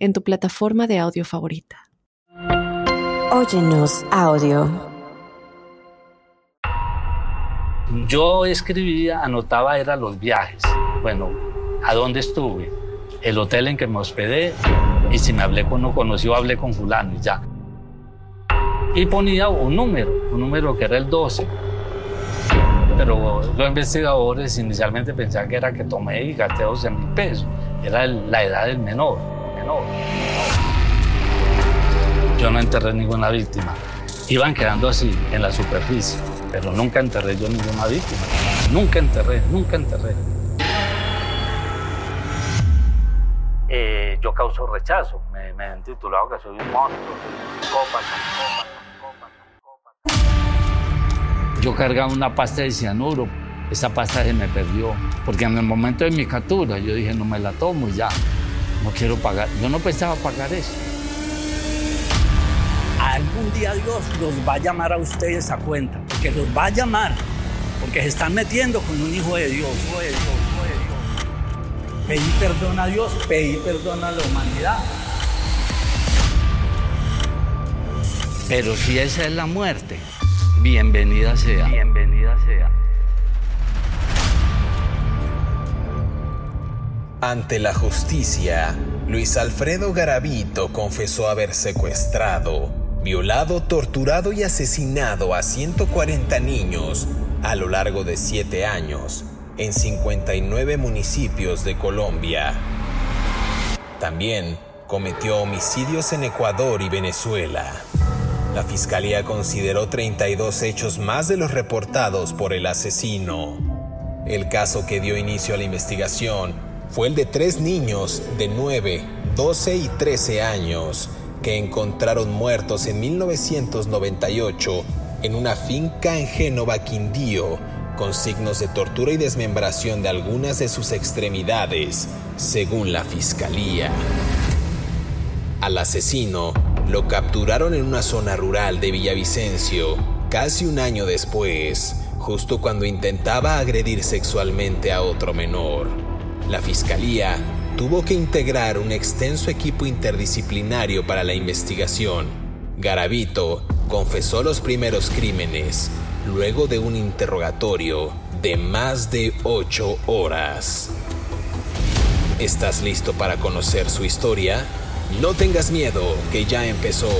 en tu plataforma de audio favorita. Óyenos audio. Yo escribía, anotaba, era los viajes. Bueno, ¿a dónde estuve? El hotel en que me hospedé. Y si me hablé con uno conocido, hablé con fulano y ya. Y ponía un número, un número que era el 12. Pero los investigadores inicialmente pensaban que era que tomé y gasté 12 mil pesos. Era la edad del menor. Yo no enterré ninguna víctima. Iban quedando así, en la superficie, pero nunca enterré yo ninguna víctima. Nunca enterré, nunca enterré. Eh, yo causo rechazo. Me, me, han titulado que soy un monstruo, Yo cargaba una pasta de cianuro. Esa pasta se me perdió. Porque en el momento de mi captura yo dije, no me la tomo y ya. No quiero pagar. Yo no pensaba pagar eso. Algún día Dios los va a llamar a ustedes a cuenta, porque los va a llamar, porque se están metiendo con un hijo de Dios. Hijo de Dios, Pedí perdón a Dios, pedí perdón a la humanidad. Pero si esa es la muerte, bienvenida sea. Bienvenida sea. Ante la justicia, Luis Alfredo Garavito confesó haber secuestrado, violado, torturado y asesinado a 140 niños a lo largo de 7 años en 59 municipios de Colombia. También cometió homicidios en Ecuador y Venezuela. La fiscalía consideró 32 hechos más de los reportados por el asesino. El caso que dio inicio a la investigación fue el de tres niños de 9, 12 y 13 años que encontraron muertos en 1998 en una finca en Génova, Quindío, con signos de tortura y desmembración de algunas de sus extremidades, según la fiscalía. Al asesino lo capturaron en una zona rural de Villavicencio casi un año después, justo cuando intentaba agredir sexualmente a otro menor la Fiscalía tuvo que integrar un extenso equipo interdisciplinario para la investigación. Garavito confesó los primeros crímenes luego de un interrogatorio de más de ocho horas. ¿Estás listo para conocer su historia? No tengas miedo, que ya empezó.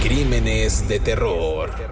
Crímenes de terror.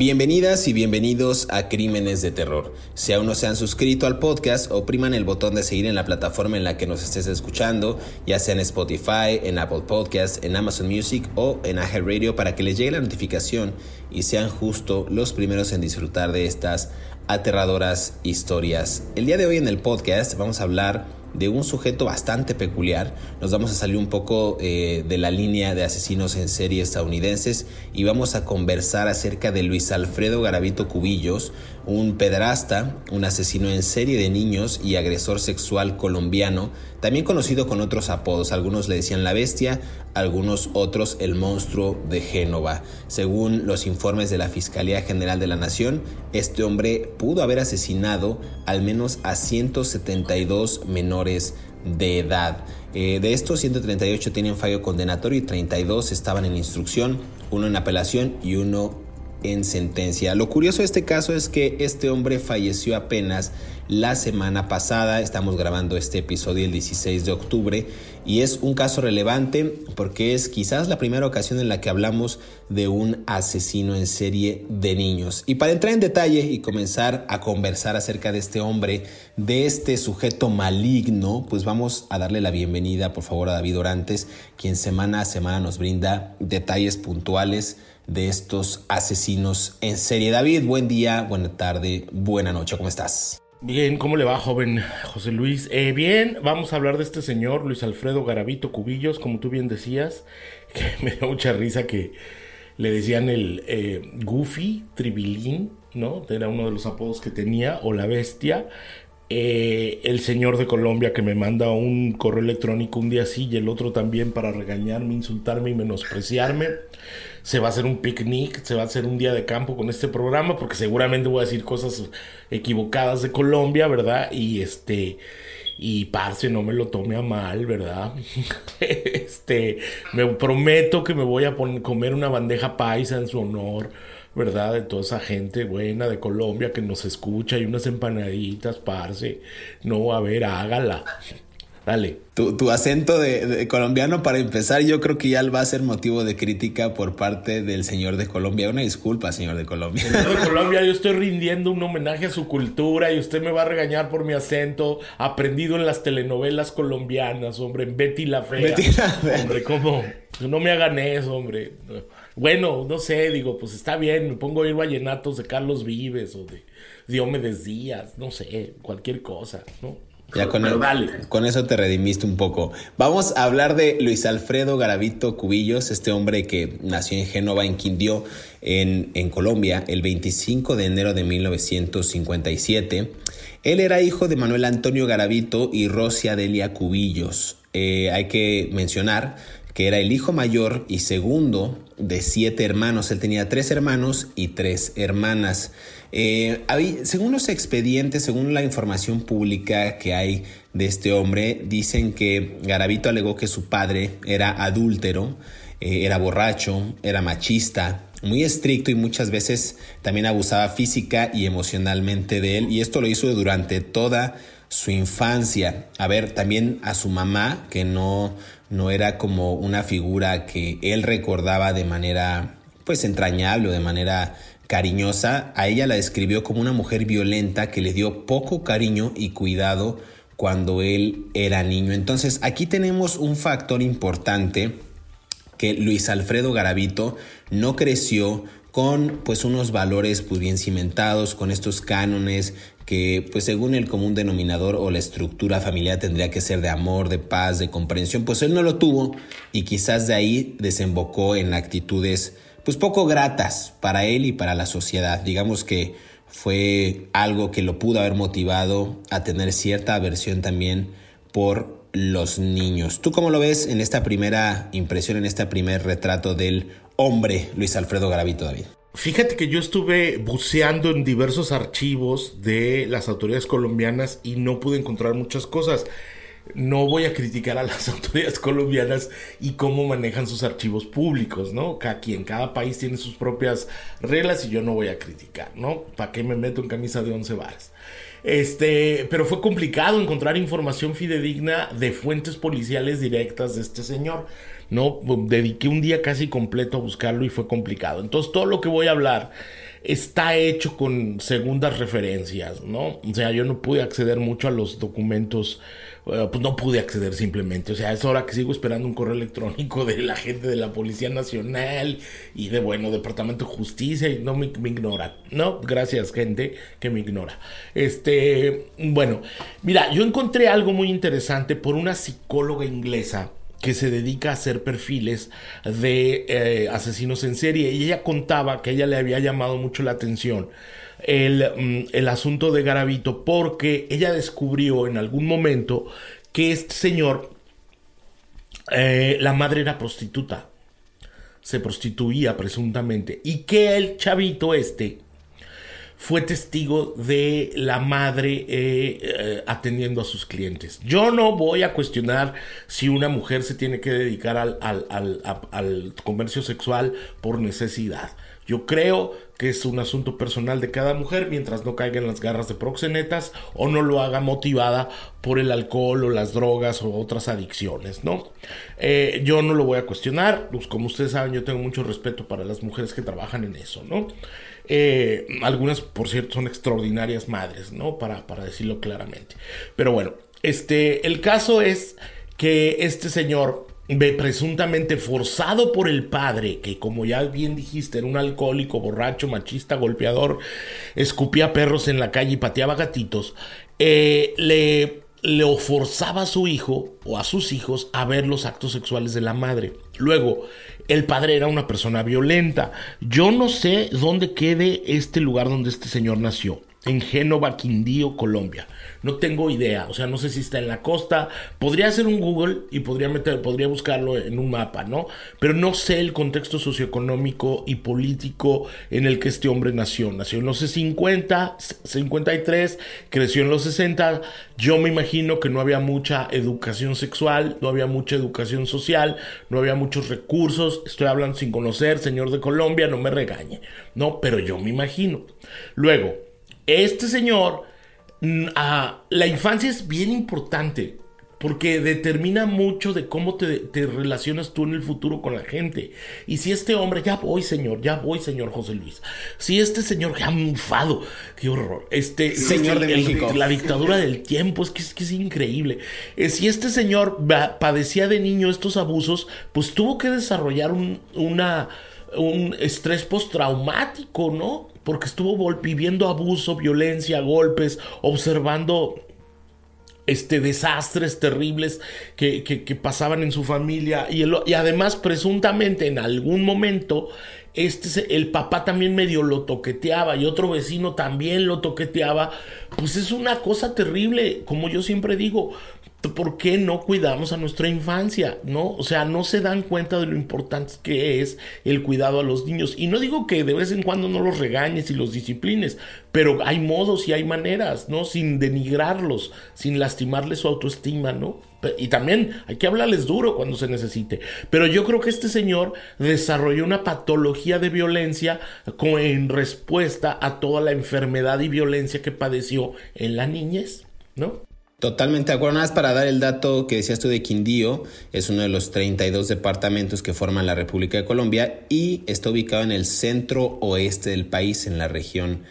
Bienvenidas y bienvenidos a Crímenes de Terror. Si aún no se han suscrito al podcast, opriman el botón de seguir en la plataforma en la que nos estés escuchando, ya sea en Spotify, en Apple Podcasts, en Amazon Music o en Ahead Radio para que les llegue la notificación y sean justo los primeros en disfrutar de estas aterradoras historias. El día de hoy en el podcast vamos a hablar de un sujeto bastante peculiar. Nos vamos a salir un poco eh, de la línea de asesinos en serie estadounidenses y vamos a conversar acerca de Luis Alfredo Garavito Cubillos, un pedrasta, un asesino en serie de niños y agresor sexual colombiano, también conocido con otros apodos. Algunos le decían la bestia, algunos otros el monstruo de Génova. Según los informes de la Fiscalía General de la Nación, este hombre pudo haber asesinado al menos a 172 menores de edad. Eh, de estos 138 tienen fallo condenatorio y 32 estaban en instrucción, uno en apelación y uno en sentencia. Lo curioso de este caso es que este hombre falleció apenas la semana pasada. Estamos grabando este episodio el 16 de octubre y es un caso relevante porque es quizás la primera ocasión en la que hablamos de un asesino en serie de niños. Y para entrar en detalle y comenzar a conversar acerca de este hombre, de este sujeto maligno, pues vamos a darle la bienvenida por favor a David Orantes, quien semana a semana nos brinda detalles puntuales de estos asesinos en serie. David, buen día, buena tarde, buena noche, ¿cómo estás? Bien, ¿cómo le va, joven José Luis? Eh, bien, vamos a hablar de este señor, Luis Alfredo Garavito Cubillos, como tú bien decías, que me da mucha risa que le decían el eh, Goofy, Tribilín, ¿no? Era uno de los apodos que tenía, o la bestia. Eh, el señor de Colombia que me manda un correo electrónico un día sí y el otro también para regañarme, insultarme y menospreciarme. Se va a hacer un picnic, se va a hacer un día de campo con este programa porque seguramente voy a decir cosas equivocadas de Colombia, ¿verdad? Y este y parce, no me lo tome a mal, ¿verdad? este, me prometo que me voy a comer una bandeja paisa en su honor ¿verdad? De toda esa gente buena de Colombia que nos escucha y unas empanaditas, parce. No, a ver, hágala. Dale. Tu, acento de, colombiano, para empezar, yo creo que ya va a ser motivo de crítica por parte del señor de Colombia. Una disculpa, señor de Colombia. Señor de Colombia, yo estoy rindiendo un homenaje a su cultura y usted me va a regañar por mi acento aprendido en las telenovelas colombianas, hombre, en Betty la Fea. Betty la Fea. Hombre, ¿cómo? No me hagan eso, hombre. Bueno, no sé, digo, pues está bien, me pongo a ir vallenatos de Carlos Vives o de Diomedes Díaz, no sé, cualquier cosa, ¿no? Ya con, con, eso te redimiste un poco. Vamos a hablar de Luis Alfredo Garavito Cubillos, este hombre que nació en Génova, en Quindío, en, en Colombia, el 25 de enero de 1957. Él era hijo de Manuel Antonio Garavito y Rosia Delia Cubillos. Eh, hay que mencionar que era el hijo mayor y segundo de siete hermanos. Él tenía tres hermanos y tres hermanas. Eh, según los expedientes, según la información pública que hay de este hombre, dicen que Garavito alegó que su padre era adúltero, eh, era borracho, era machista, muy estricto y muchas veces también abusaba física y emocionalmente de él. Y esto lo hizo durante toda su infancia. A ver, también a su mamá, que no no era como una figura que él recordaba de manera pues entrañable o de manera cariñosa, a ella la describió como una mujer violenta que le dio poco cariño y cuidado cuando él era niño. Entonces aquí tenemos un factor importante que Luis Alfredo Garavito no creció con pues unos valores pues bien cimentados, con estos cánones que pues según el común denominador o la estructura familiar tendría que ser de amor, de paz, de comprensión, pues él no lo tuvo y quizás de ahí desembocó en actitudes pues poco gratas para él y para la sociedad. Digamos que fue algo que lo pudo haber motivado a tener cierta aversión también por los niños. ¿Tú cómo lo ves en esta primera impresión, en este primer retrato del hombre Luis Alfredo Garavito David? Fíjate que yo estuve buceando en diversos archivos de las autoridades colombianas y no pude encontrar muchas cosas. No voy a criticar a las autoridades colombianas y cómo manejan sus archivos públicos, ¿no? Cada quien, cada país tiene sus propias reglas y yo no voy a criticar, ¿no? ¿Para qué me meto en camisa de once varas? Este, pero fue complicado encontrar información fidedigna de fuentes policiales directas de este señor. No, dediqué un día casi completo a buscarlo y fue complicado. Entonces, todo lo que voy a hablar está hecho con segundas referencias, ¿no? O sea, yo no pude acceder mucho a los documentos, pues no pude acceder simplemente. O sea, es hora que sigo esperando un correo electrónico de la gente de la Policía Nacional y de, bueno, Departamento de Justicia y no me, ignora, ¿no? Gracias, gente que me ignora. Este, bueno, mira, yo encontré algo muy interesante por una psicóloga inglesa que se dedica a hacer perfiles de eh, asesinos en serie. Y ella contaba que ella le había llamado mucho la atención el, mm, asunto de Garavito porque ella descubrió en algún momento que este señor, eh, la madre era prostituta, se prostituía presuntamente, y que el chavito este, fue testigo de la madre eh, eh, atendiendo a sus clientes. Yo no voy a cuestionar si una mujer se tiene que dedicar al, al, comercio sexual por necesidad. Yo creo que es un asunto personal de cada mujer mientras no caiga en las garras de proxenetas o no lo haga motivada por el alcohol o las drogas o otras adicciones, ¿no? Eh, yo no lo voy a cuestionar, pues como ustedes saben yo tengo mucho respeto para las mujeres que trabajan en eso, ¿no? Eh, algunas, por cierto, son extraordinarias madres, ¿no? Para, para decirlo claramente. Pero bueno, este, el caso es que este señor presuntamente forzado por el padre, que como ya bien dijiste, era un alcohólico, borracho, machista, golpeador, escupía perros en la calle y pateaba gatitos, eh, le, le forzaba a su hijo o a sus hijos a ver los actos sexuales de la madre. Luego, el padre era una persona violenta. Yo no sé dónde quede este lugar donde este señor nació en Génova, Quindío, Colombia. No tengo idea, o sea, no sé si está en la costa. Podría hacer un Google y podría meter, podría buscarlo en un mapa, ¿no? Pero no sé el contexto socioeconómico y político en el que este hombre nació. Nació en los 50, 53, creció en los 60. Yo me imagino que no había mucha educación sexual, no había mucha educación social, no había muchos recursos. Estoy hablando sin conocer, señor de Colombia, no me regañe, ¿no? Pero yo me imagino. Luego, este señor, mm, ah, la infancia es bien importante porque determina mucho de cómo te, relacionas tú en el futuro con la gente. Y si este hombre, ya voy señor, ya voy señor José Luis, si este señor, ya mufado, qué horror, este señor de México. la dictadura del tiempo, es que, es, que es increíble. Eh, si este señor padecía de niño estos abusos, pues tuvo que desarrollar un, una, un estrés postraumático, ¿no? porque estuvo viviendo abuso, violencia, golpes, observando este, desastres terribles que, pasaban en su familia. Y, y, además presuntamente en algún momento este, el papá también medio lo toqueteaba y otro vecino también lo toqueteaba, pues es una cosa terrible, como yo siempre digo, ¿por qué no cuidamos a nuestra infancia? ¿No? O sea, no se dan cuenta de lo importante que es el cuidado a los niños. Y no digo que de vez en cuando no los regañes y los disciplines, pero hay modos y hay maneras, ¿no? Sin denigrarlos, sin lastimarles su autoestima, ¿no? Y también hay que hablarles duro cuando se necesite. Pero yo creo que este señor desarrolló una patología de violencia en respuesta a toda la enfermedad y violencia que padeció en la niñez, ¿no? Totalmente de acuerdo. Nada más para dar el dato que decías tú de Quindío, es uno de los 32 departamentos que forman la República de Colombia y está ubicado en el centro oeste del país, en la región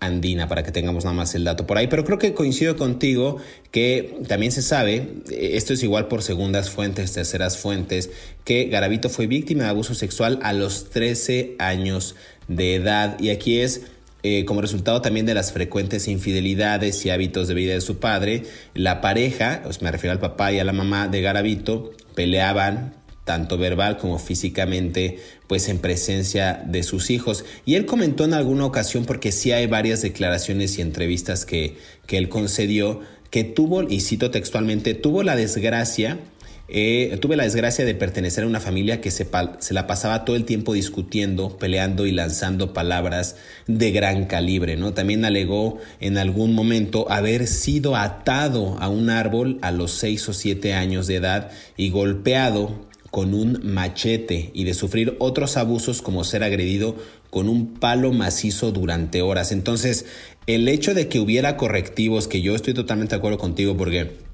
andina, para que tengamos nada más el dato por ahí. Pero creo que coincido contigo que también se sabe, esto es igual por segundas fuentes, terceras fuentes, que Garavito fue víctima de abuso sexual a los 13 años de edad. Y aquí es eh, como resultado también de las frecuentes infidelidades y hábitos de vida de su padre, la pareja, os me refiero al papá y a la mamá de Garavito, peleaban tanto verbal como físicamente, pues en presencia de sus hijos. Y él comentó en alguna ocasión, porque sí hay varias declaraciones y entrevistas que, que él concedió, que tuvo, y cito textualmente, tuvo la desgracia eh, tuve la desgracia de pertenecer a una familia que se, se, la pasaba todo el tiempo discutiendo, peleando y lanzando palabras de gran calibre, ¿no? También alegó en algún momento haber sido atado a un árbol a los 6 o 7 años de edad y golpeado con un machete y de sufrir otros abusos como ser agredido con un palo macizo durante horas. Entonces, el hecho de que hubiera correctivos, que yo estoy totalmente de acuerdo contigo porque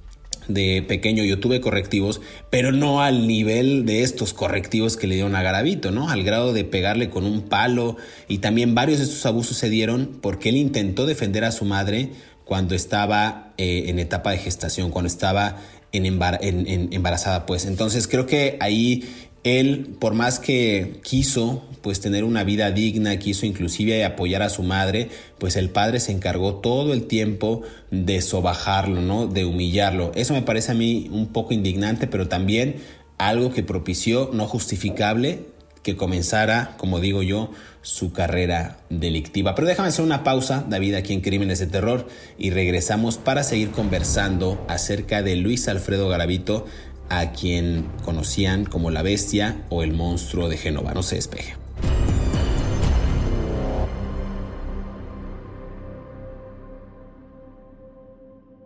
de pequeño yo tuve correctivos, pero no al nivel de estos correctivos que le dieron a Garavito, ¿no? Al grado de pegarle con un palo y también varios de estos abusos se dieron porque él intentó defender a su madre cuando estaba eh, en etapa de gestación, cuando estaba en, en, embarazada, pues. Entonces creo que ahí él, por más que quiso pues tener una vida digna, quiso inclusive apoyar a su madre, pues el padre se encargó todo el tiempo de sobajarlo, ¿no? De humillarlo. Eso me parece a mí un poco indignante, pero también algo que propició, no justificable, que comenzara, como digo yo, su carrera delictiva. Pero déjame hacer una pausa, David, aquí en Crímenes de Terror, y regresamos para seguir conversando acerca de Luis Alfredo Garavito, a quien conocían como la bestia o el monstruo de Génova. No se despeje.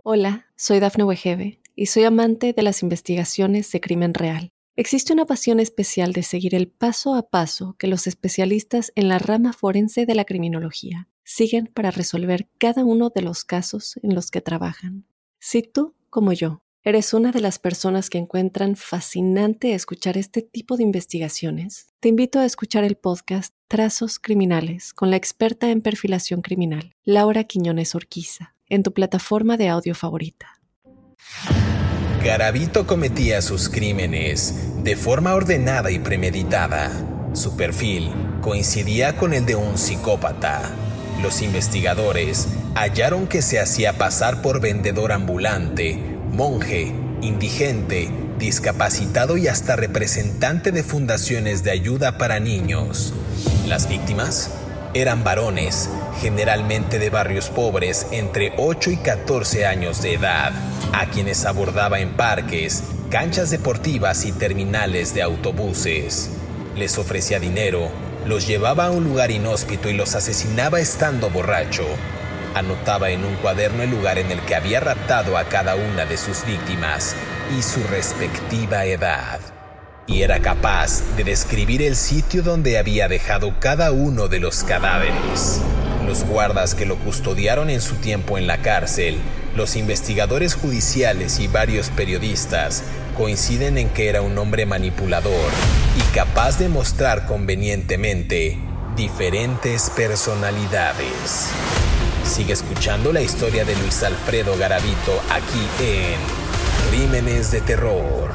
Hola, soy Dafne Wegebe y soy amante de las investigaciones de crimen real. Existe una pasión especial de seguir el paso a paso que los especialistas en la rama forense de la criminología siguen para resolver cada uno de los casos en los que trabajan. Si tú, como yo, ¿Eres una de las personas que encuentran fascinante escuchar este tipo de investigaciones? Te invito a escuchar el podcast Trazos Criminales con la experta en perfilación criminal, Laura Quiñones Orquiza, en tu plataforma de audio favorita. Garavito cometía sus crímenes de forma ordenada y premeditada. Su perfil coincidía con el de un psicópata. Los investigadores hallaron que se hacía pasar por vendedor ambulante, monje, indigente, discapacitado y hasta representante de fundaciones de ayuda para niños. Las víctimas eran varones, generalmente de barrios pobres entre 8 y 14 años de edad, a quienes abordaba en parques, canchas deportivas y terminales de autobuses. Les ofrecía dinero, los llevaba a un lugar inhóspito y los asesinaba estando borracho. Anotaba en un cuaderno el lugar en el que había raptado a cada una de sus víctimas y su respectiva edad. Y era capaz de describir el sitio donde había dejado cada uno de los cadáveres. Los guardas que lo custodiaron en su tiempo en la cárcel, los investigadores judiciales y varios periodistas coinciden en que era un hombre manipulador y capaz de mostrar convenientemente diferentes personalidades. Sigue escuchando la historia de Luis Alfredo Garavito aquí en Crímenes de Terror.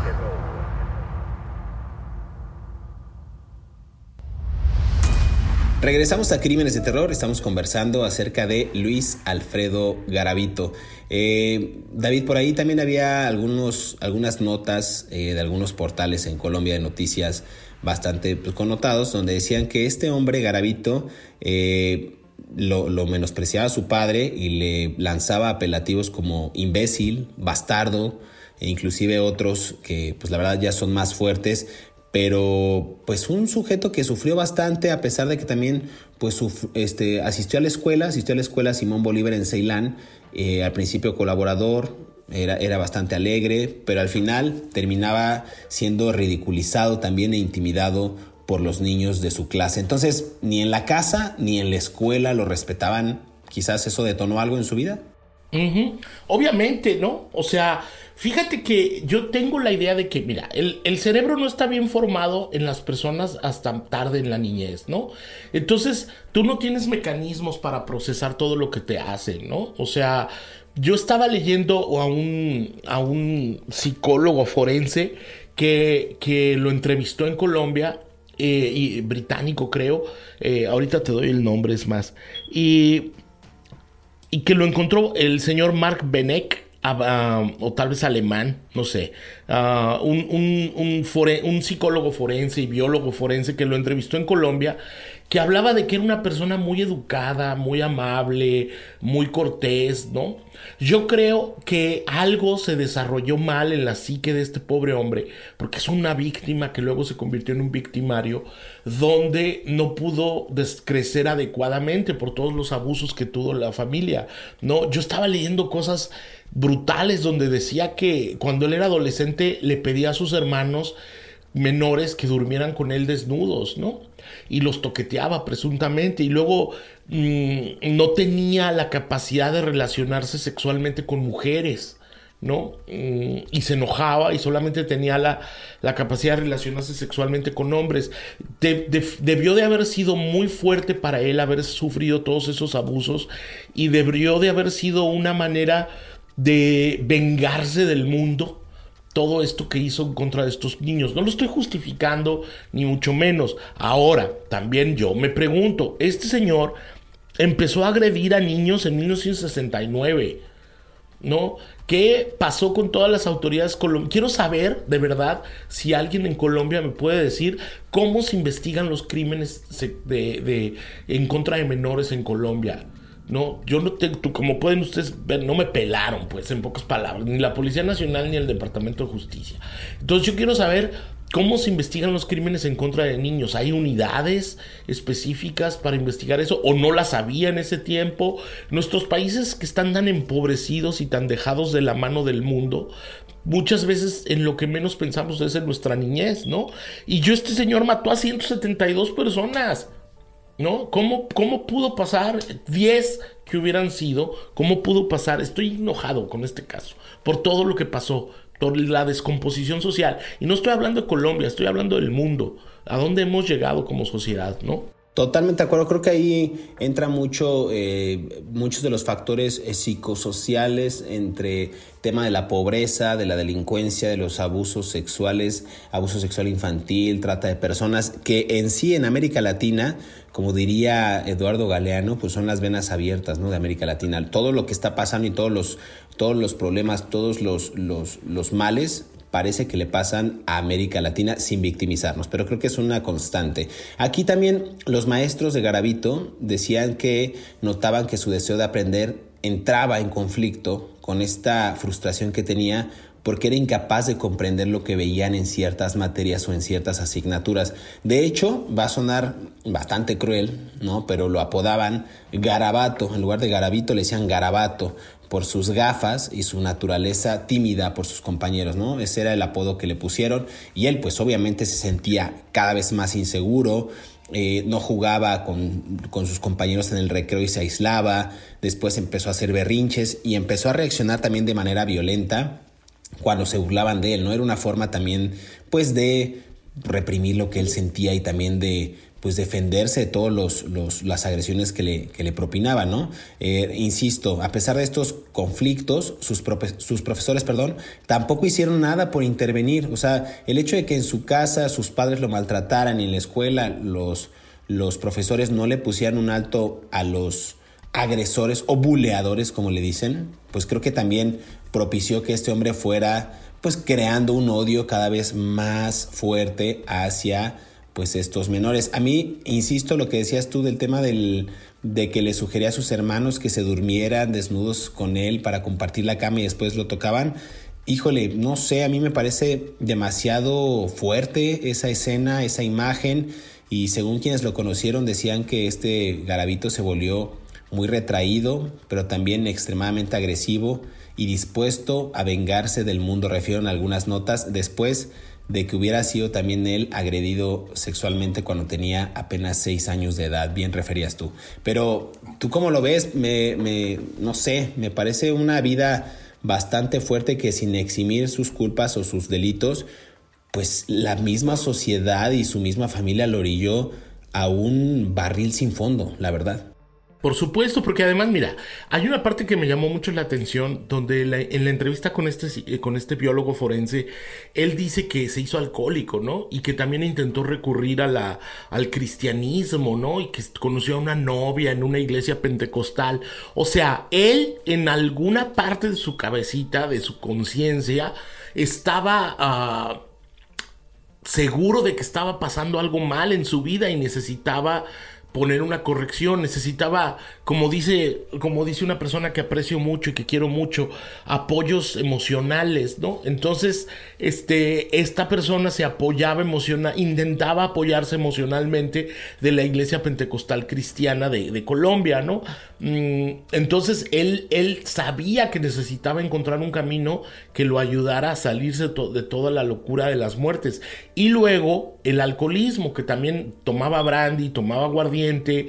Regresamos a Crímenes de Terror, estamos conversando acerca de Luis Alfredo Garavito. Eh, David, por ahí también había algunos, algunas notas eh, de algunos portales en Colombia de noticias bastante pues, connotados, donde decían que este hombre Garavito eh, lo, menospreciaba a su padre y le lanzaba apelativos como imbécil, bastardo, e inclusive otros que pues la verdad ya son más fuertes, pero pues un sujeto que sufrió bastante a pesar de que también pues este, asistió a la escuela, asistió a la escuela Simón Bolívar en Ceilán, eh, al principio colaborador, era, era, bastante alegre, pero al final terminaba siendo ridiculizado también e intimidado por los niños de su clase. Entonces, ni en la casa ni en la escuela lo respetaban. Quizás eso detonó algo en su vida. Obviamente, ¿no? O sea, fíjate que yo tengo la idea de que, mira, el, el, cerebro no está bien formado en las personas hasta tarde en la niñez, ¿no? Entonces, tú no tienes mecanismos para procesar todo lo que te hacen, ¿no? O sea, yo estaba leyendo a un, a un psicólogo forense que, que lo entrevistó en Colombia eh, y británico creo, eh, ahorita te doy el nombre, es más, y, y que lo encontró el señor Mark Benek, ah, o tal vez alemán, no sé, ah, un, un, un, psicólogo forense y biólogo forense que lo entrevistó en Colombia que hablaba de que era una persona muy educada, muy amable, muy cortés, ¿no? Yo creo que algo se desarrolló mal en la psique de este pobre hombre, porque es una víctima que luego se convirtió en un victimario, donde no pudo crecer adecuadamente por todos los abusos que tuvo la familia, ¿no? Yo estaba leyendo cosas brutales donde decía que cuando él era adolescente le pedía a sus hermanos menores que durmieran con él desnudos, ¿no? Y los toqueteaba presuntamente y luego mm, no tenía la capacidad de relacionarse sexualmente con mujeres, ¿no? Mm, y se enojaba y solamente tenía la, la capacidad de relacionarse sexualmente con hombres. debió de haber sido muy fuerte para él haber sufrido todos esos abusos y debió de haber sido una manera de vengarse del mundo todo esto que hizo en contra de estos niños. No lo estoy justificando, ni mucho menos. Ahora, también yo me pregunto, este señor empezó a agredir a niños en 1969, ¿no? ¿Qué pasó con todas las autoridades colombianas? Quiero saber, de verdad, si alguien en Colombia me puede decir cómo se investigan los crímenes en contra de menores en Colombia. No, yo no tengo, como pueden ustedes ver, no me pelaron, pues, en pocas palabras, ni la Policía Nacional ni el Departamento de Justicia. Entonces yo quiero saber cómo se investigan los crímenes en contra de niños. ¿Hay unidades específicas para investigar eso o no las había en ese tiempo? Nuestros países que están tan empobrecidos y tan dejados de la mano del mundo, muchas veces en lo que menos pensamos es en nuestra niñez, ¿no? Y yo este señor mató a 172 personas. ¿No? ¿Cómo, ¿Cómo pudo pasar 10 que hubieran sido? ¿Cómo pudo pasar? Estoy enojado con este caso por todo lo que pasó, por la descomposición social. Y no estoy hablando de Colombia, estoy hablando del mundo. ¿A dónde hemos llegado como sociedad, no? Totalmente de acuerdo, creo que ahí entra mucho, eh, muchos de los factores eh, psicosociales entre tema de la pobreza, de la delincuencia, de los abusos sexuales, abuso sexual infantil, trata de personas, que en sí en América Latina, como diría Eduardo Galeano, pues son las venas abiertas ¿no? de América Latina. Todo lo que está pasando y todos los, todos los problemas, todos los, los, los males parece que le pasan a América Latina sin victimizarnos, pero creo que es una constante. Aquí también los maestros de Garavito decían que notaban que su deseo de aprender entraba en conflicto con esta frustración que tenía porque era incapaz de comprender lo que veían en ciertas materias o en ciertas asignaturas. De hecho, va a sonar bastante cruel, ¿no? Pero lo apodaban Garabato, en lugar de Garabito le decían Garabato, por sus gafas y su naturaleza tímida por sus compañeros, ¿no? Ese era el apodo que le pusieron y él pues obviamente se sentía cada vez más inseguro, eh, no jugaba con, con, sus compañeros en el recreo y se aislaba, después empezó a hacer berrinches y empezó a reaccionar también de manera violenta cuando se burlaban de él, ¿no? Era una forma también pues de reprimir lo que él sentía y también de pues defenderse de todas los, las agresiones que le, que le propinaban, ¿no? Eh, insisto, a pesar de estos conflictos, sus, sus profesores, perdón, tampoco hicieron nada por intervenir. O sea, el hecho de que en su casa sus padres lo maltrataran y en la escuela los, los profesores no le pusieran un alto a los agresores o buleadores, como le dicen, pues creo que también propició que este hombre fuera pues creando un odio cada vez más fuerte hacia pues estos menores. A mí, insisto, lo que decías tú del tema del, de que le sugería a sus hermanos que se durmieran desnudos con él para compartir la cama y después lo tocaban. Híjole, no sé, a mí me parece demasiado fuerte esa escena, esa imagen y según quienes lo conocieron decían que este garabito se volvió muy retraído, pero también extremadamente agresivo y dispuesto a vengarse del mundo, refieren algunas notas. Después de que hubiera sido también él agredido sexualmente cuando tenía apenas seis años de edad, bien referías tú. Pero tú cómo lo ves, me, me, no sé, me parece una vida bastante fuerte que sin eximir sus culpas o sus delitos, pues la misma sociedad y su misma familia lo orilló a un barril sin fondo, la verdad. Por supuesto, porque además, mira, hay una parte que me llamó mucho la atención, donde en la entrevista con este, eh, con este biólogo forense, él dice que se hizo alcohólico, ¿no? Y que también intentó recurrir a la, al cristianismo, ¿no? Y que conoció a una novia en una iglesia pentecostal. O sea, él en alguna parte de su cabecita, de su conciencia, estaba... Ah, seguro de que estaba pasando algo mal en su vida y necesitaba poner una corrección, necesitaba, como dice, como dice una persona que aprecio mucho y que quiero mucho, apoyos emocionales, ¿no? Entonces, este, esta persona se apoyaba emocional, intentaba apoyarse emocionalmente de la iglesia pentecostal cristiana de, de Colombia, ¿no? Mm, entonces, él, él sabía que necesitaba encontrar un camino que lo ayudara a salirse de toda la locura de las muertes. Y luego, el alcoholismo, que también tomaba brandy, tomaba aguardiente,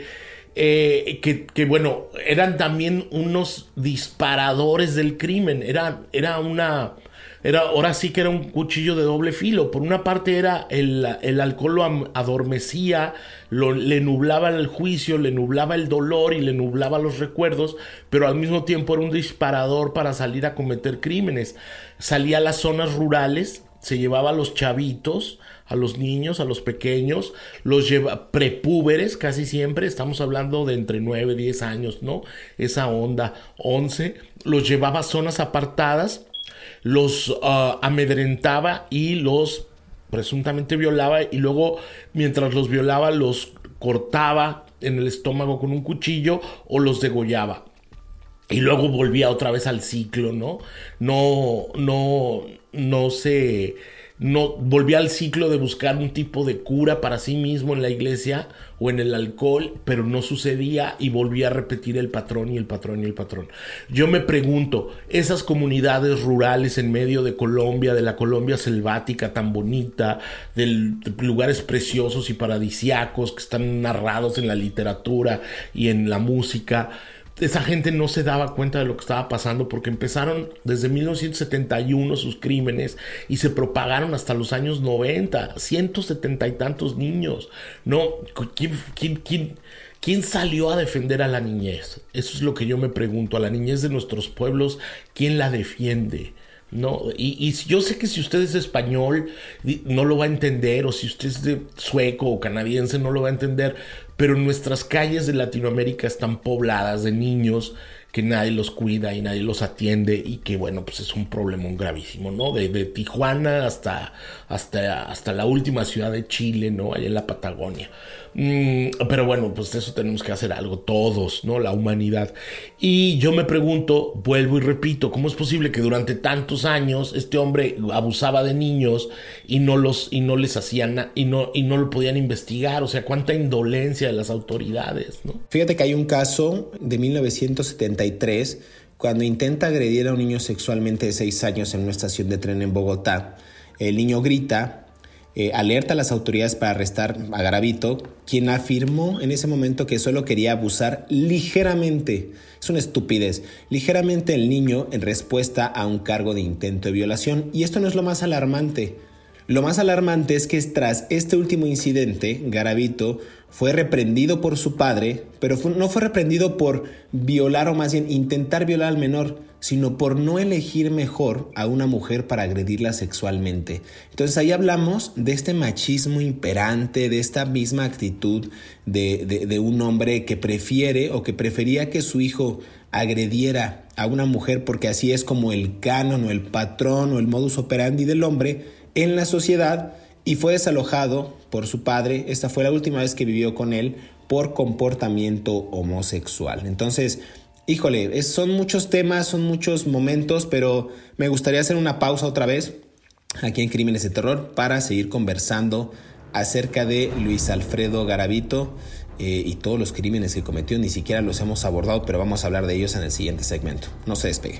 eh, que, bueno, eran también unos disparadores del crimen. Era, era una. Era, ahora sí que era un cuchillo de doble filo. Por una parte era el, el alcohol lo adormecía, lo, le nublaba el juicio, le nublaba el dolor y le nublaba los recuerdos, pero al mismo tiempo era un disparador para salir a cometer crímenes. Salía a las zonas rurales, se llevaba a los chavitos, a los niños, a los pequeños, los lleva prepúberes casi siempre, estamos hablando de entre 9, 10 años, ¿no? Esa onda, 11, los llevaba a zonas apartadas, los ah, amedrentaba y los presuntamente violaba y luego mientras los violaba los cortaba en el estómago con un cuchillo o los degollaba. Y luego volvía otra vez al ciclo, ¿no? No, no, no se no volvía al ciclo de buscar un tipo de cura para sí mismo en la iglesia o en el alcohol, pero no sucedía y volvía a repetir el patrón y el patrón y el patrón. Yo me pregunto, esas comunidades rurales en medio de Colombia, de la Colombia selvática tan bonita, de lugares preciosos y paradisiacos que están narrados en la literatura y en la música, esa gente no se daba cuenta de lo que estaba pasando porque empezaron desde 1971 sus crímenes y se propagaron hasta los años 90, 170 y tantos niños. No, ¿quién, quién, quién, quién salió a defender a la niñez? Eso es lo que yo me pregunto, a la niñez de nuestros pueblos, ¿quién la defiende? ¿no? Y, y, yo sé que si usted es español no lo va a entender, o si usted es de sueco o canadiense no lo va a entender, pero nuestras calles de Latinoamérica están pobladas de niños que nadie los cuida y nadie los atiende y que bueno pues es un problema gravísimo no de, de, Tijuana hasta hasta hasta la última ciudad de Chile no allá en la Patagonia. Mm, pero bueno pues eso tenemos que hacer algo todos no la humanidad. Y yo me pregunto vuelvo y repito cómo es posible que durante tantos años este hombre abusaba de niños y no los y no les hacían y no y no lo podían investigar o sea cuánta indolencia de las autoridades no fíjate que hay un caso de 1970 cuando intenta agredir a un niño sexualmente de 6 años en una estación de tren en Bogotá. El niño grita, eh, alerta a las autoridades para arrestar a Garavito, quien afirmó en ese momento que solo quería abusar ligeramente, es una estupidez, ligeramente el niño en respuesta a un cargo de intento de violación. Y esto no es lo más alarmante. Lo más alarmante es que tras este último incidente, Garavito fue reprendido por su padre, pero no fue reprendido por violar o más bien intentar violar al menor, sino por no elegir mejor a una mujer para agredirla sexualmente. Entonces ahí hablamos de este machismo imperante, de esta misma actitud de, de un hombre que prefiere o que prefería que su hijo agrediera a una mujer porque así es como el canon o el patrón o el modus operandi del hombre en la sociedad y fue desalojado por su padre. Esta fue la última vez que vivió con él por comportamiento homosexual. Entonces, híjole, son muchos temas, son muchos momentos, pero me gustaría hacer una pausa otra vez aquí en Crímenes de Terror para seguir conversando acerca de Luis Alfredo Garavito eh, y todos los crímenes que cometió. Ni siquiera los hemos abordado, pero vamos a hablar de ellos en el siguiente segmento. No se despegue.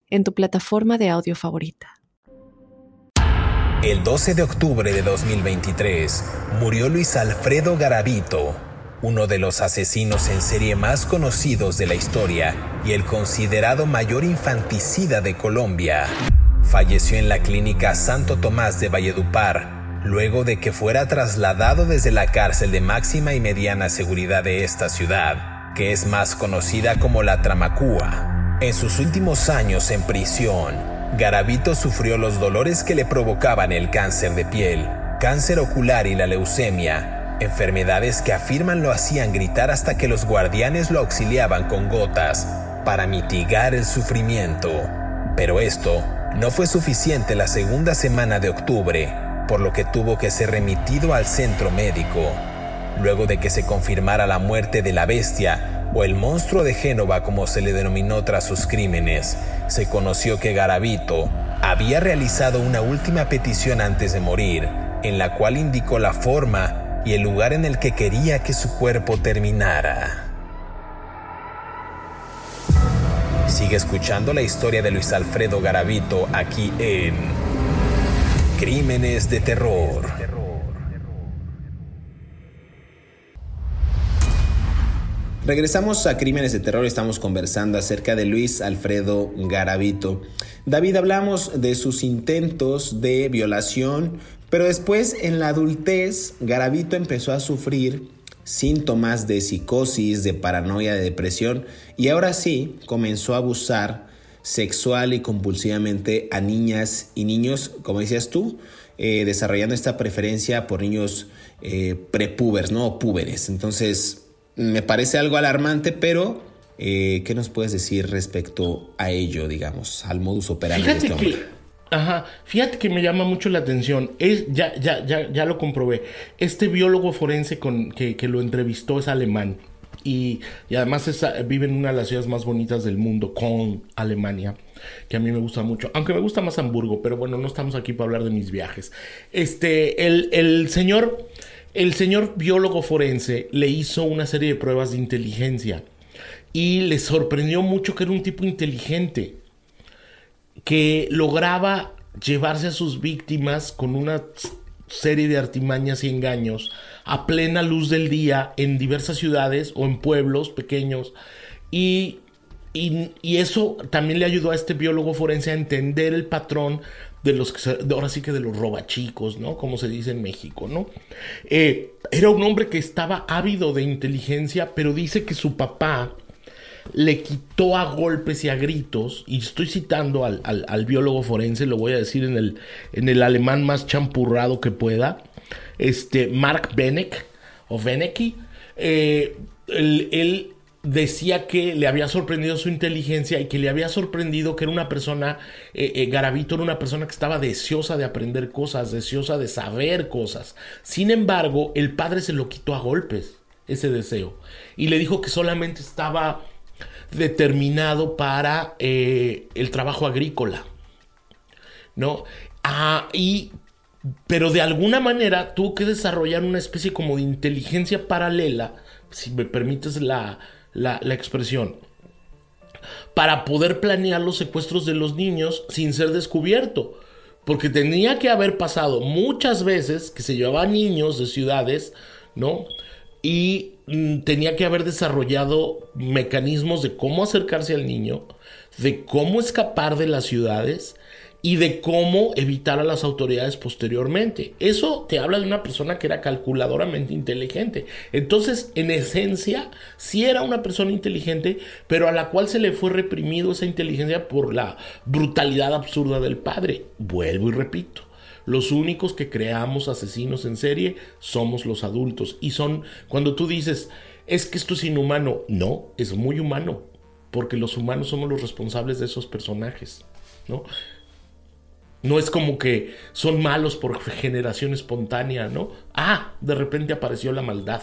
en tu plataforma de audio favorita. El 12 de octubre de 2023 murió Luis Alfredo Garavito, uno de los asesinos en serie más conocidos de la historia y el considerado mayor infanticida de Colombia. Falleció en la clínica Santo Tomás de Valledupar, luego de que fuera trasladado desde la cárcel de máxima y mediana seguridad de esta ciudad, que es más conocida como la Tramacúa. En sus últimos años en prisión, Garavito sufrió los dolores que le provocaban el cáncer de piel, cáncer ocular y la leucemia, enfermedades que afirman lo hacían gritar hasta que los guardianes lo auxiliaban con gotas para mitigar el sufrimiento. Pero esto no fue suficiente la segunda semana de octubre, por lo que tuvo que ser remitido al centro médico. Luego de que se confirmara la muerte de la bestia, o el monstruo de Génova como se le denominó tras sus crímenes, se conoció que Garavito había realizado una última petición antes de morir, en la cual indicó la forma y el lugar en el que quería que su cuerpo terminara. Sigue escuchando la historia de Luis Alfredo Garavito aquí en Crímenes de Terror. Regresamos a Crímenes de Terror, estamos conversando acerca de Luis Alfredo Garavito. David, hablamos de sus intentos de violación, pero después en la adultez Garavito empezó a sufrir síntomas de psicosis, de paranoia, de depresión y ahora sí comenzó a abusar sexual y compulsivamente a niñas y niños, como decías tú, eh, desarrollando esta preferencia por niños eh, prepúberes, ¿no? O púberes. Entonces, me parece algo alarmante, pero eh, ¿qué nos puedes decir respecto a ello, digamos, al modus operandi Fíjate de este Que, Ajá, fíjate que me llama mucho la atención. Es, ya, ya, ya, ya lo comprobé. Este biólogo forense con, que, que lo entrevistó es alemán. Y, y además es, vive en una de las ciudades más bonitas del mundo, con Alemania, que a mí me gusta mucho. Aunque me gusta más Hamburgo, pero bueno, no estamos aquí para hablar de mis viajes. Este, el, el señor, el señor biólogo forense le hizo una serie de pruebas de inteligencia y le sorprendió mucho que era un tipo inteligente que lograba llevarse a sus víctimas con una serie de artimañas y engaños a plena luz del día en diversas ciudades o en pueblos pequeños. Y, y, eso también le ayudó a este biólogo forense a entender el patrón de los que ahora sí que de los robachicos, ¿no? Como se dice en México, ¿no? Eh, era un hombre que estaba ávido de inteligencia, pero dice que su papá le quitó a golpes y a gritos, y estoy citando al, biólogo forense, lo voy a decir en el, en el alemán más champurrado que pueda, este Mark Benek, o Benecki, eh, él, decía que le había sorprendido su inteligencia y que le había sorprendido que era una persona, eh, eh, Garavito era una persona que estaba deseosa de aprender cosas, deseosa de saber cosas. Sin embargo, el padre se lo quitó a golpes, ese deseo, y le dijo que solamente estaba determinado para eh, el trabajo agrícola. ¿No? Ah, pero de alguna manera tuvo que desarrollar una especie como de inteligencia paralela, si me permites la, la, la expresión, para poder planear los secuestros de los niños sin ser descubierto. Porque tenía que haber pasado muchas veces que se llevaban niños de ciudades, ¿no? y mm, tenía que haber desarrollado mecanismos de cómo acercarse al niño, de cómo escapar de las ciudades y de cómo evitar a las autoridades posteriormente. Eso te habla de una persona que era calculadoramente inteligente. Entonces, en esencia, sí era una persona inteligente, pero a la cual se le fue reprimido esa inteligencia por la brutalidad absurda del padre. Vuelvo y repito. Los únicos que creamos asesinos en serie somos los adultos. Y son, cuando tú dices, es que esto es inhumano, no, es muy humano, porque los humanos somos los responsables de esos personajes, ¿no? No es como que son malos por generación espontánea, ¿no? Ah, de repente apareció la maldad.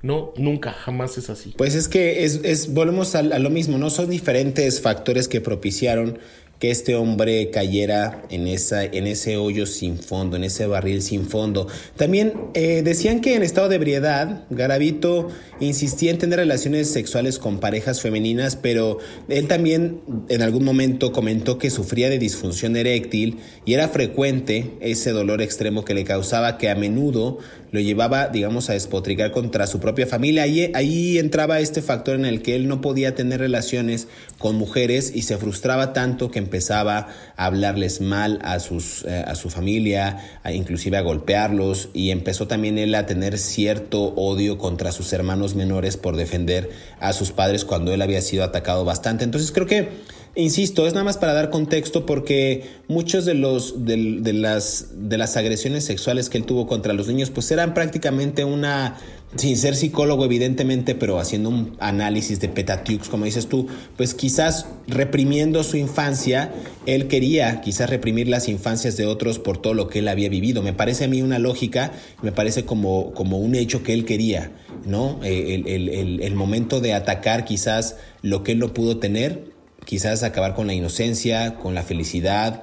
No, nunca, jamás es así. Pues es que es, volvemos a, a, lo mismo, ¿no? Son diferentes factores que propiciaron que este hombre cayera en, esa, en ese hoyo sin fondo, en ese barril sin fondo. También eh, decían que en estado de ebriedad, Garavito insistía en tener relaciones sexuales con parejas femeninas, pero él también en algún momento comentó que sufría de disfunción eréctil y era frecuente ese dolor extremo que le causaba que a menudo lo llevaba, digamos, a despotricar contra su propia familia. Ahí, ahí entraba este factor en el que él no podía tener relaciones con mujeres y se frustraba tanto que empezaba a hablarles mal a, sus, eh, a su familia, inclusive a golpearlos y empezó también él a tener cierto odio contra sus hermanos menores por defender a sus padres cuando él había sido atacado bastante. Entonces creo que Insisto, es nada más para dar contexto porque muchos de los de, las de las agresiones sexuales que él tuvo contra los niños pues eran prácticamente una sin ser psicólogo evidentemente, pero haciendo un análisis de petatiux, como dices tú, pues quizás reprimiendo su infancia, él quería quizás reprimir las infancias de otros por todo lo que él había vivido. Me parece a mí una lógica, me parece como, como un hecho que él quería, ¿no? Eh, el, el, el momento de atacar quizás lo que él no pudo tener quizás acabar con la inocencia, con la felicidad,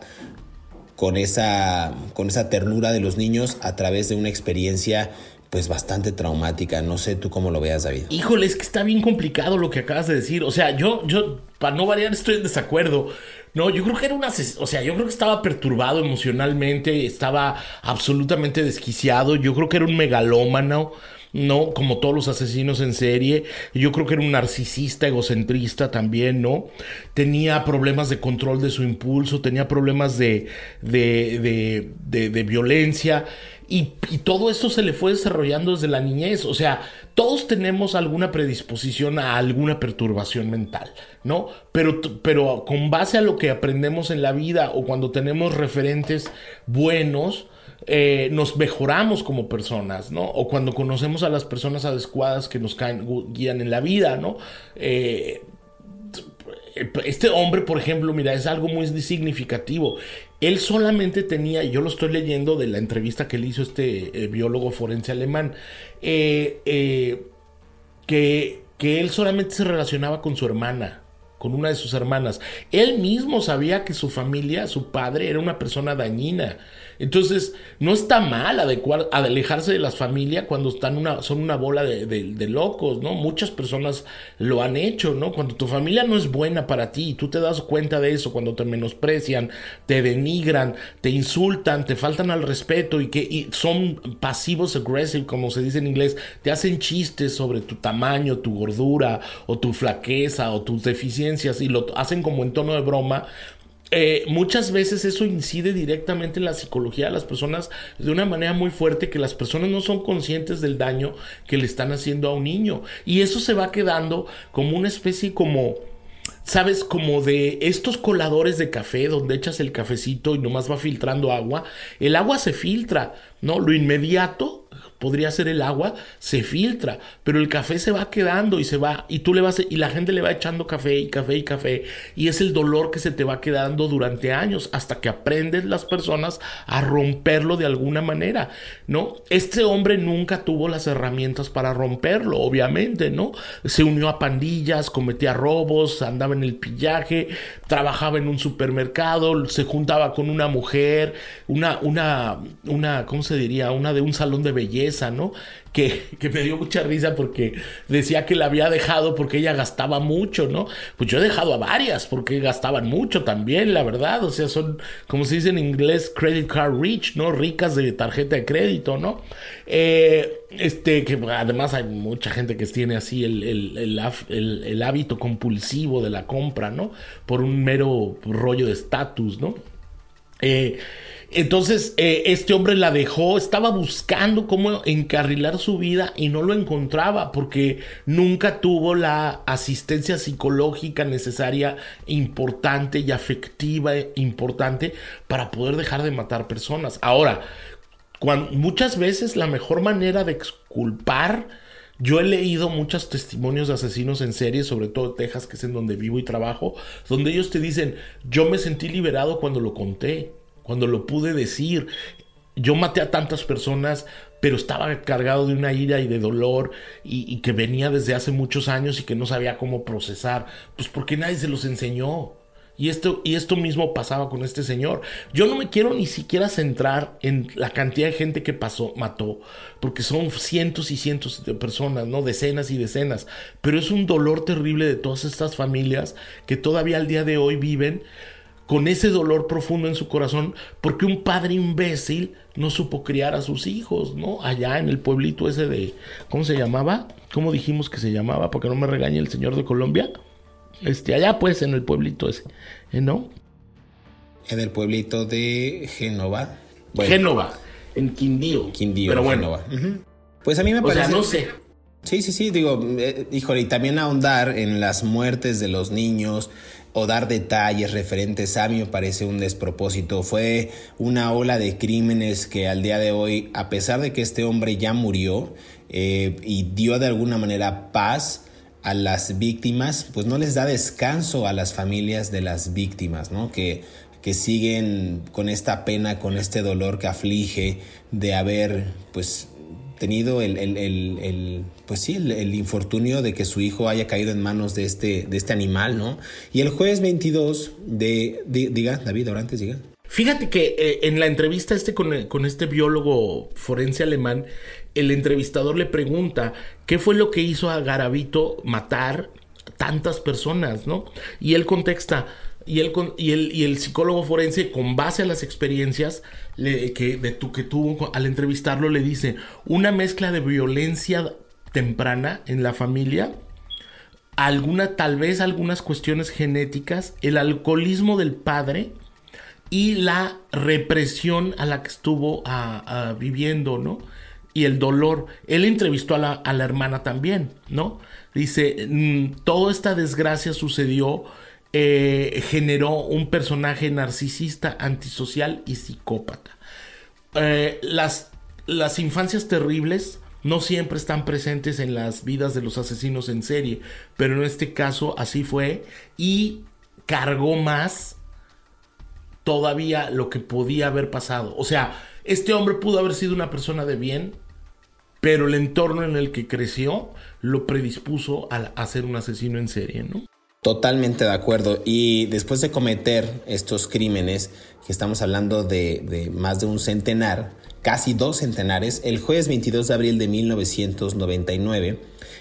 con esa, con esa ternura de los niños a través de una experiencia pues bastante traumática. No sé tú cómo lo veas, David. Híjole, es que está bien complicado lo que acabas de decir. O sea, yo, yo, para no variar, estoy en desacuerdo. No, yo creo que era una, o sea, yo creo que estaba perturbado emocionalmente, estaba absolutamente desquiciado, yo creo que era un megalómano. ¿No? Como todos los asesinos en serie. Yo creo que era un narcisista, egocentrista también, ¿no? Tenía problemas de control de su impulso, tenía problemas de, de, de, de, violencia. Y, todo esto se le fue desarrollando desde la niñez. O sea, todos tenemos alguna predisposición a alguna perturbación mental, ¿no? Pero, pero con base a lo que aprendemos en la vida o cuando tenemos referentes buenos, eh, nos mejoramos como personas, ¿no? O cuando conocemos a las personas adecuadas que nos caen, guían en la vida, ¿no? Eh, este hombre, por ejemplo, mira, es algo muy significativo. Él solamente tenía, yo lo estoy leyendo de la entrevista que le hizo este eh, biólogo forense alemán, que, que él solamente se relacionaba con su hermana con una de sus hermanas. Él mismo sabía que su familia, su padre, era una persona dañina. Entonces, no está mal adecuar, alejarse de las familias cuando están una, son una bola de, de, locos, ¿no? Muchas personas lo han hecho, ¿no? Cuando tu familia no es buena para ti y tú te das cuenta de eso, cuando te menosprecian, te denigran, te insultan, te faltan al respeto y que son pasivos aggressive, como se dice en inglés, te hacen chistes sobre tu tamaño, tu gordura o tu flaqueza o tus deficiencias y lo hacen como en tono de broma, eh, muchas veces eso incide directamente en la psicología de las personas de una manera muy fuerte que las personas no son conscientes del daño que le están haciendo a un niño y eso se va quedando como una especie como ¿sabes? Como de estos coladores de café donde echas el cafecito y nomás va filtrando agua. El agua se filtra, ¿no? Lo inmediato podría ser el agua, se filtra, pero el café se va quedando y se va, y tú le vas, y la gente le va echando café y café y café, y es el dolor que se te va quedando durante años hasta que aprendes las personas a romperlo de alguna manera, ¿no? Este hombre nunca tuvo las herramientas para romperlo, obviamente, ¿no? Se unió a pandillas, cometía robos, andaba en el pillaje, trabajaba en un supermercado, se juntaba con una mujer, una, una, una, ¿cómo se diría? Una de un salón de belleza, ¿no? Que, que, me dio mucha risa porque decía que la había dejado porque ella gastaba mucho, ¿no? Pues yo he dejado a varias porque gastaban mucho también, la verdad. O sea, son, como se dice en inglés, credit card rich, ¿no? Ricas de tarjeta de crédito, ¿no? Eh, este, que además hay mucha gente que tiene así el, el, el hábito compulsivo de la compra, ¿no? Por un mero rollo de estatus, ¿no? Eh, entonces, eh, este hombre la dejó, estaba buscando cómo encarrilar su vida y no lo encontraba porque nunca tuvo la asistencia psicológica necesaria, importante y afectiva importante para poder dejar de matar personas. Ahora, muchas veces la mejor manera de exculpar, yo he leído muchos testimonios de asesinos en serie, sobre todo de Texas, que es en donde vivo y trabajo, donde ellos te dicen, yo me sentí liberado cuando lo conté cuando lo pude decir. Yo maté a tantas personas, pero estaba cargado de una ira y de dolor y, que venía desde hace muchos años y que no sabía cómo procesar. Pues porque nadie se los enseñó. Y esto, y esto mismo pasaba con este señor. Yo no me quiero ni siquiera centrar en la cantidad de gente que pasó, mató, porque son cientos y cientos de personas, ¿no? Decenas y decenas. Pero es un dolor terrible de todas estas familias que todavía al día de hoy viven con ese dolor profundo en su corazón, porque un padre imbécil no supo criar a sus hijos, ¿no? Allá en el pueblito ese de, ¿cómo se llamaba? ¿Cómo dijimos que se llamaba? Porque no me regañe el señor de Colombia. Este, allá pues, en el pueblito ese, ¿eh? ¿no? En el pueblito de Génova. Génova, en Quindío. Quindío, Pero bueno. Pues a mí me parece... Sea, no sé. Sí, sí, sí, digo, eh, híjole, y también ahondar en las muertes de los niños, o dar detalles referentes a mí me parece un despropósito. Fue una ola de crímenes que al día de hoy, a pesar de que este hombre ya murió eh, y dio de alguna manera paz a las víctimas, pues no les da descanso a las familias de las víctimas, ¿no? Que, que siguen con esta pena, con este dolor que aflige de haber, pues, tenido el, el, el, pues sí, el, infortunio de que su hijo haya caído en manos de este, de este animal, ¿no? Y el jueves 22 de, diga, David, ahora antes diga. Fíjate que eh, en la entrevista este con, con, este biólogo forense alemán, el entrevistador le pregunta qué fue lo que hizo a Garavito matar tantas personas, ¿no? Y él contesta, y el, y, el, y el psicólogo forense, con base a las experiencias que, de tu, que tuvo al entrevistarlo, le dice una mezcla de violencia temprana en la familia, alguna, tal vez algunas cuestiones genéticas, el alcoholismo del padre y la represión a la que estuvo viviendo, ¿no? Y el dolor. Él entrevistó a la, a la hermana también, ¿no? Dice, mm, toda esta desgracia sucedió eh, generó un personaje narcisista, antisocial y psicópata. Eh, las, las infancias terribles no siempre están presentes en las vidas de los asesinos en serie, pero en este caso así fue y cargó más todavía lo que podía haber pasado. O sea, este hombre pudo haber sido una persona de bien, pero el entorno en el que creció lo predispuso a, ser un asesino en serie, ¿no? Totalmente de acuerdo. Y después de cometer estos crímenes, que estamos hablando de, más de un centenar, casi dos centenares, el jueves 22 de abril de 1999,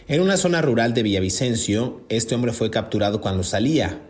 en una zona rural de Villavicencio, este hombre fue capturado cuando salía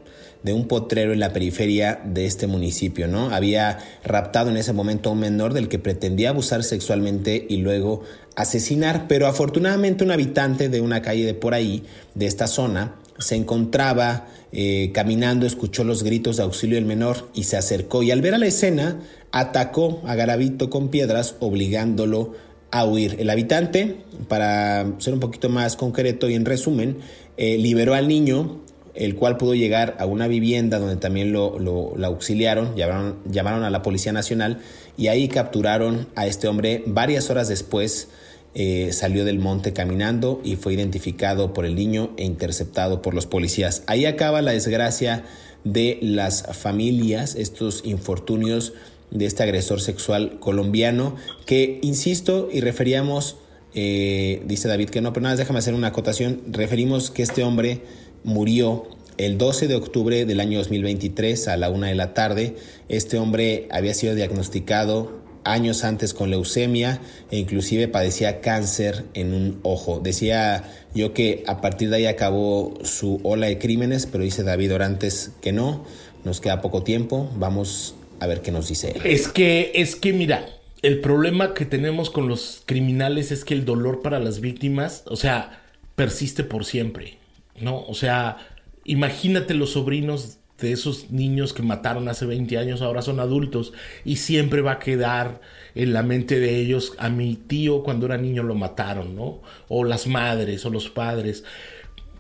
de un potrero en la periferia de este municipio, ¿no? Había raptado en ese momento a un menor del que pretendía abusar sexualmente y luego asesinar, pero afortunadamente un habitante de una calle de por ahí, de esta zona, se encontraba eh, caminando, escuchó los gritos de auxilio del menor y se acercó y al ver a la escena atacó a Garavito con piedras obligándolo a huir. El habitante, para ser un poquito más concreto y en resumen, eh, liberó al niño, el cual pudo llegar a una vivienda donde también lo, auxiliaron, llamaron, llamaron, a la Policía Nacional y ahí capturaron a este hombre. Varias horas después eh, salió del monte caminando y fue identificado por el niño e interceptado por los policías. Ahí acaba la desgracia de las familias, estos infortunios de este agresor sexual colombiano que, insisto, y referíamos, eh, dice David que no, pero nada, déjame hacer una acotación, referimos que este hombre murió el 12 de octubre del año 2023 a la una de la tarde. Este hombre había sido diagnosticado años antes con leucemia e inclusive padecía cáncer en un ojo. Decía yo que a partir de ahí acabó su ola de crímenes, pero dice David Orantes que no. Nos queda poco tiempo. Vamos a ver qué nos dice él. Es que, es que mira, el problema que tenemos con los criminales es que el dolor para las víctimas, o sea, persiste por siempre. ¿no? O sea, imagínate los sobrinos de esos niños que mataron hace 20 años, ahora son adultos y siempre va a quedar en la mente de ellos a mi tío cuando era niño lo mataron, ¿no? O las madres o los padres.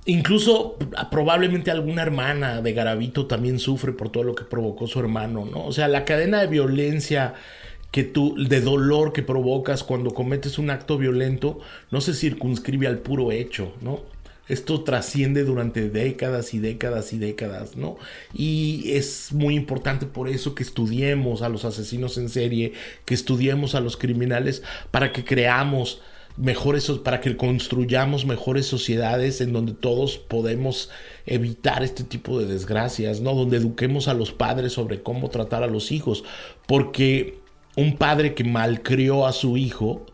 Incluso probablemente alguna hermana de Garavito también sufre por todo lo que provocó su hermano, ¿no? O sea, la cadena de violencia que tú, de dolor que provocas cuando cometes un acto violento, no se circunscribe al puro hecho, ¿no? Esto trasciende durante décadas y décadas y décadas, ¿no? Y es muy importante por eso que estudiemos a los asesinos en serie, que estudiemos a los criminales para que creamos mejores, para que construyamos mejores sociedades en donde todos podemos evitar este tipo de desgracias, ¿no? Donde eduquemos a los padres sobre cómo tratar a los hijos, porque un padre que malcrió a su hijo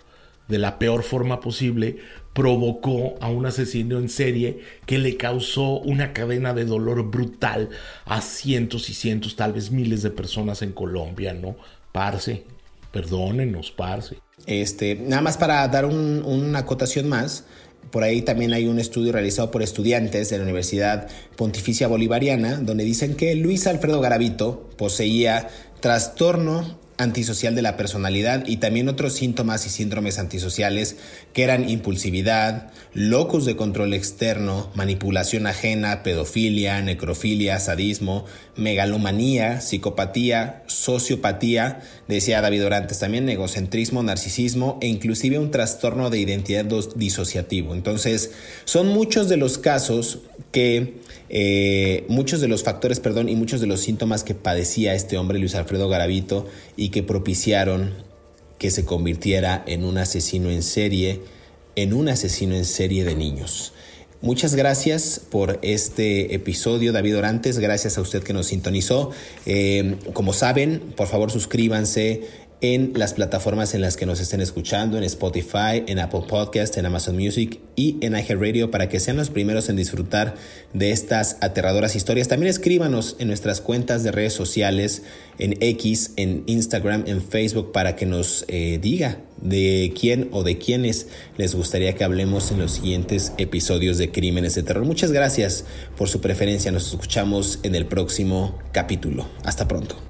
de la peor forma posible, provocó a un asesino en serie que le causó una cadena de dolor brutal a cientos y cientos, tal vez miles de personas en Colombia, ¿no? Parce, perdónenos, parce. Este, nada más para dar una acotación más, por ahí también hay un estudio realizado por estudiantes de la Universidad Pontificia Bolivariana, donde dicen que Luis Alfredo Garavito poseía trastorno antisocial de la personalidad y también otros síntomas y síndromes antisociales que eran impulsividad, locus de control externo, manipulación ajena, pedofilia, necrofilia, sadismo, megalomanía, psicopatía, sociopatía, decía David Orantes también, egocentrismo, narcisismo e inclusive un trastorno de identidad disociativo. Entonces, son muchos de los casos que eh, muchos de los factores, perdón, y muchos de los síntomas que padecía este hombre, Luis Alfredo Garavito, y que propiciaron que se convirtiera en un asesino en serie, en un asesino en serie de niños. Muchas gracias por este episodio, David Orantes. Gracias a usted que nos sintonizó. Eh, como saben, por favor suscríbanse en las plataformas en las que nos estén escuchando, en Spotify, en Apple Podcast, en Amazon Music y en iHeartRadio para que sean los primeros en disfrutar de estas aterradoras historias. También escríbanos en nuestras cuentas de redes sociales, en X, en Instagram, en Facebook, para que nos eh, diga de quién o de quiénes les gustaría que hablemos en los siguientes episodios de Crímenes de Terror. Muchas gracias por su preferencia. Nos escuchamos en el próximo capítulo. Hasta pronto.